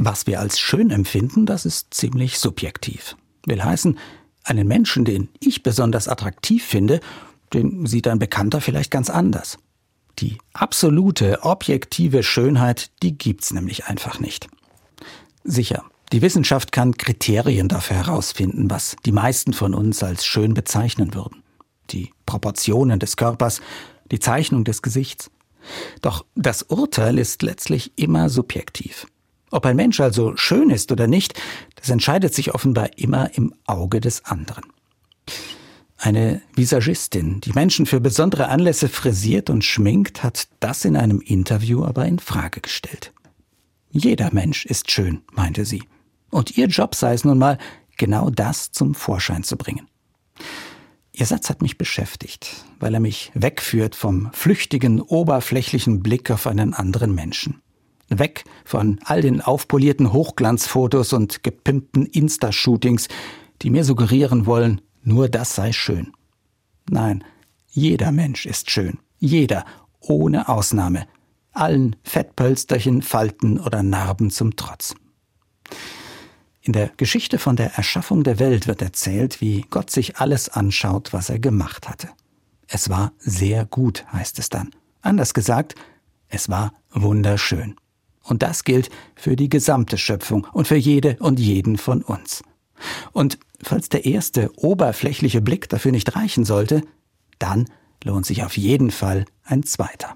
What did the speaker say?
Was wir als schön empfinden, das ist ziemlich subjektiv. Will heißen, einen Menschen, den ich besonders attraktiv finde, den sieht ein Bekannter vielleicht ganz anders. Die absolute, objektive Schönheit, die gibt's nämlich einfach nicht. Sicher, die Wissenschaft kann Kriterien dafür herausfinden, was die meisten von uns als schön bezeichnen würden. Die Proportionen des Körpers, die Zeichnung des Gesichts. Doch das Urteil ist letztlich immer subjektiv. Ob ein Mensch also schön ist oder nicht, das entscheidet sich offenbar immer im Auge des anderen. Eine Visagistin, die Menschen für besondere Anlässe frisiert und schminkt, hat das in einem Interview aber in Frage gestellt. Jeder Mensch ist schön, meinte sie. Und ihr Job sei es nun mal, genau das zum Vorschein zu bringen. Ihr Satz hat mich beschäftigt, weil er mich wegführt vom flüchtigen, oberflächlichen Blick auf einen anderen Menschen. Weg von all den aufpolierten Hochglanzfotos und gepimpten Insta-Shootings, die mir suggerieren wollen, nur das sei schön. Nein, jeder Mensch ist schön. Jeder, ohne Ausnahme. Allen Fettpölsterchen, Falten oder Narben zum Trotz. In der Geschichte von der Erschaffung der Welt wird erzählt, wie Gott sich alles anschaut, was er gemacht hatte. Es war sehr gut, heißt es dann. Anders gesagt, es war wunderschön. Und das gilt für die gesamte Schöpfung und für jede und jeden von uns. Und falls der erste oberflächliche Blick dafür nicht reichen sollte, dann lohnt sich auf jeden Fall ein zweiter.